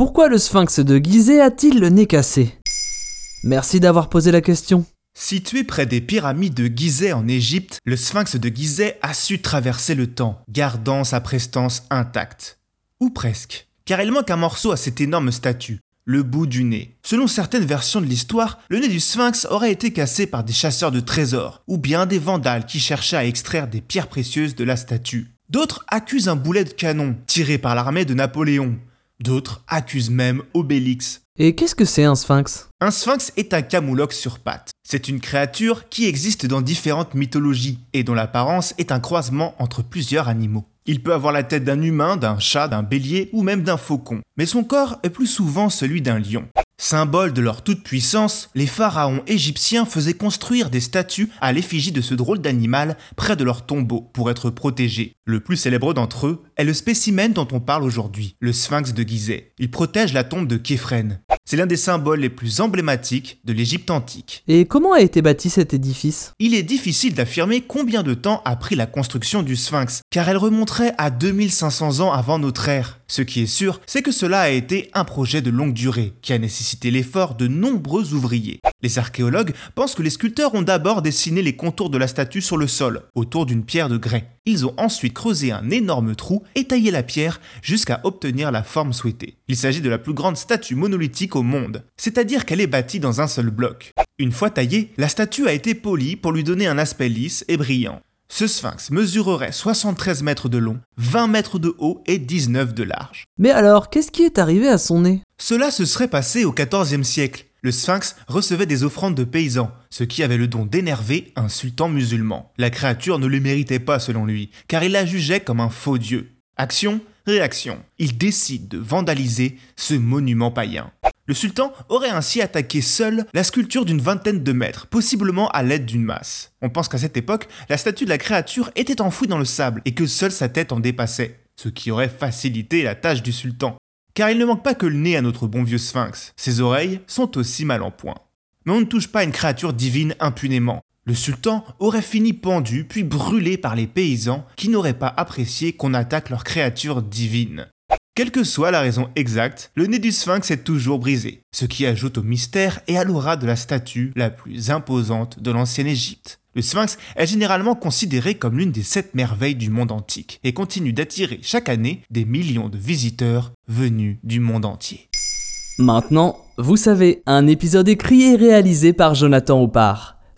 Pourquoi le sphinx de Gizeh a-t-il le nez cassé? Merci d'avoir posé la question. Situé près des pyramides de Gizeh en Égypte, le sphinx de Gizeh a su traverser le temps, gardant sa prestance intacte. Ou presque, car il manque un morceau à cette énorme statue, le bout du nez. Selon certaines versions de l'histoire, le nez du sphinx aurait été cassé par des chasseurs de trésors, ou bien des vandales qui cherchaient à extraire des pierres précieuses de la statue. D'autres accusent un boulet de canon tiré par l'armée de Napoléon. D'autres accusent même Obélix. Et qu'est-ce que c'est un sphinx? Un sphinx est un camoulox sur pattes. C'est une créature qui existe dans différentes mythologies et dont l'apparence est un croisement entre plusieurs animaux. Il peut avoir la tête d'un humain, d'un chat, d'un bélier ou même d'un faucon, mais son corps est plus souvent celui d'un lion. Symbole de leur toute-puissance, les pharaons égyptiens faisaient construire des statues à l'effigie de ce drôle d'animal près de leur tombeau pour être protégés. Le plus célèbre d'entre eux est le spécimen dont on parle aujourd'hui, le sphinx de Gizeh. Il protège la tombe de Képhren. C'est l'un des symboles les plus emblématiques de l'Égypte antique. Et comment a été bâti cet édifice? Il est difficile d'affirmer combien de temps a pris la construction du sphinx, car elle remonterait à 2500 ans avant notre ère. Ce qui est sûr, c'est que cela a été un projet de longue durée, qui a nécessité l'effort de nombreux ouvriers. Les archéologues pensent que les sculpteurs ont d'abord dessiné les contours de la statue sur le sol, autour d'une pierre de grès. Ils ont ensuite creusé un énorme trou et taillé la pierre jusqu'à obtenir la forme souhaitée. Il s'agit de la plus grande statue monolithique au monde, c'est-à-dire qu'elle est bâtie dans un seul bloc. Une fois taillée, la statue a été polie pour lui donner un aspect lisse et brillant. Ce sphinx mesurerait 73 mètres de long, 20 mètres de haut et 19 de large. Mais alors, qu'est-ce qui est arrivé à son nez? Cela se serait passé au XIVe siècle. Le sphinx recevait des offrandes de paysans, ce qui avait le don d'énerver un sultan musulman. La créature ne le méritait pas selon lui, car il la jugeait comme un faux dieu. Action, réaction. Il décide de vandaliser ce monument païen. Le sultan aurait ainsi attaqué seul la sculpture d'une vingtaine de mètres, possiblement à l'aide d'une masse. On pense qu'à cette époque, la statue de la créature était enfouie dans le sable et que seule sa tête en dépassait, ce qui aurait facilité la tâche du sultan. Car il ne manque pas que le nez à notre bon vieux sphinx, ses oreilles sont aussi mal en point. Mais on ne touche pas une créature divine impunément. Le sultan aurait fini pendu puis brûlé par les paysans qui n'auraient pas apprécié qu'on attaque leur créature divine. Quelle que soit la raison exacte, le nez du sphinx est toujours brisé, ce qui ajoute au mystère et à l'aura de la statue la plus imposante de l'ancienne Égypte. Le sphinx est généralement considéré comme l'une des sept merveilles du monde antique et continue d'attirer chaque année des millions de visiteurs venus du monde entier. Maintenant, vous savez, un épisode écrit et réalisé par Jonathan Oppard.